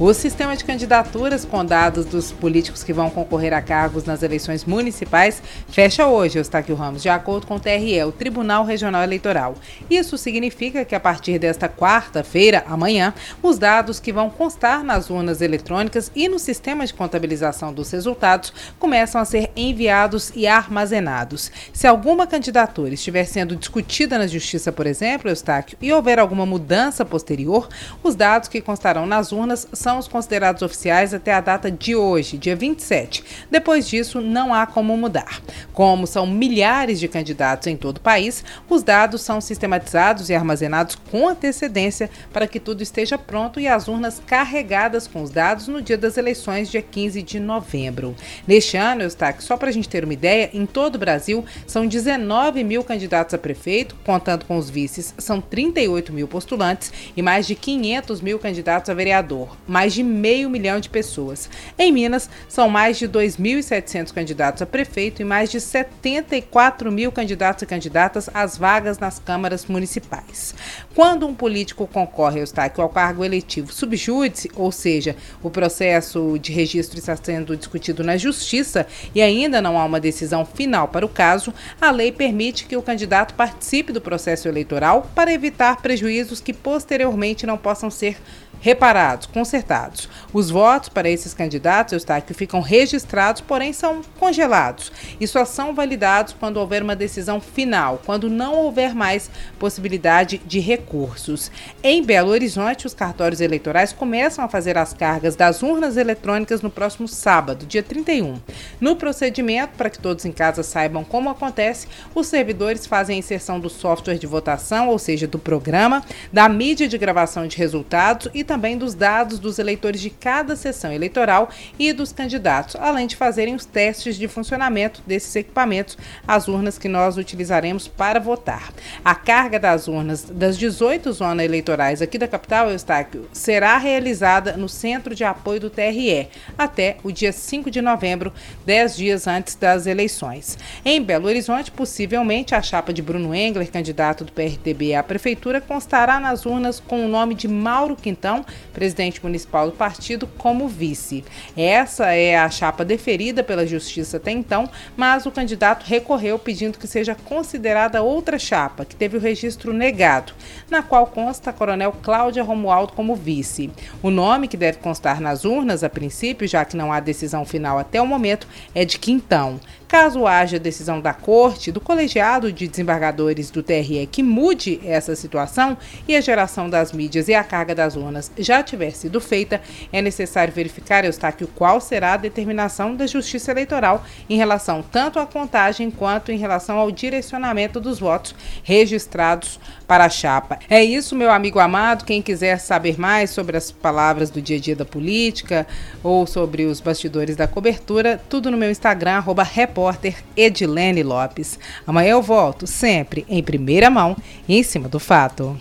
O sistema de candidaturas com dados dos políticos que vão concorrer a cargos nas eleições municipais fecha hoje, Eustáquio Ramos, de acordo com o TRE, o Tribunal Regional Eleitoral. Isso significa que a partir desta quarta-feira, amanhã, os dados que vão constar nas urnas eletrônicas e no sistema de contabilização dos resultados começam a ser enviados e armazenados. Se alguma candidatura estiver sendo discutida na Justiça, por exemplo, Eustáquio, e houver alguma mudança posterior, os dados que constarão nas urnas são os considerados oficiais até a data de hoje, dia 27. Depois disso, não há como mudar. Como são milhares de candidatos em todo o país, os dados são sistematizados e armazenados com antecedência para que tudo esteja pronto e as urnas carregadas com os dados no dia das eleições, dia 15 de novembro. Neste ano, Eustáquio, só para a gente ter uma ideia, em todo o Brasil são 19 mil candidatos a prefeito, contando com os vices, são 38 mil postulantes e mais de 500 mil candidatos a vereador mais de meio milhão de pessoas. Em Minas, são mais de 2.700 candidatos a prefeito e mais de 74 mil candidatos e candidatas às vagas nas câmaras municipais. Quando um político concorre ao cargo eletivo subjúdice, ou seja, o processo de registro está sendo discutido na Justiça e ainda não há uma decisão final para o caso, a lei permite que o candidato participe do processo eleitoral para evitar prejuízos que posteriormente não possam ser reparados, consertados. Os votos para esses candidatos, Eustáquio, ficam registrados, porém são congelados e só são validados quando houver uma decisão final, quando não houver mais possibilidade de recursos. Em Belo Horizonte, os cartórios eleitorais começam a fazer as cargas das urnas eletrônicas no próximo sábado, dia 31. No procedimento, para que todos em casa saibam como acontece, os servidores fazem a inserção do software de votação, ou seja, do programa, da mídia de gravação de resultados e também dos dados dos eleitores de cada sessão eleitoral e dos candidatos, além de fazerem os testes de funcionamento desses equipamentos, as urnas que nós utilizaremos para votar. A carga das urnas das 18 zonas eleitorais aqui da capital, Eustáquio, será realizada no Centro de Apoio do TRE até o dia 5 de novembro, 10 dias antes das eleições. Em Belo Horizonte, possivelmente a chapa de Bruno Engler, candidato do PRTB à prefeitura, constará nas urnas com o nome de Mauro Quintão, presidente municipal do partido, como vice. Essa é a chapa deferida pela Justiça até então, mas o candidato recorreu pedindo que seja considerada outra chapa, que teve o registro negado, na qual consta a coronel Cláudia Romualdo como vice. O nome que deve constar nas urnas, a princípio, já que não há decisão final até o momento, é de Quintão. Caso haja decisão da Corte, do colegiado de desembargadores do TRE que mude essa situação e a geração das mídias e a carga das urnas já tiver sido feita, é necessário verificar, Eustáquio, qual será a determinação da Justiça Eleitoral em relação tanto à contagem quanto em relação ao direcionamento dos votos registrados para a chapa. É isso, meu amigo amado. Quem quiser saber mais sobre as palavras do dia a dia da política ou sobre os bastidores da cobertura, tudo no meu Instagram, arroba. Amanhã eu volto, sempre em primeira mão em cima do fato.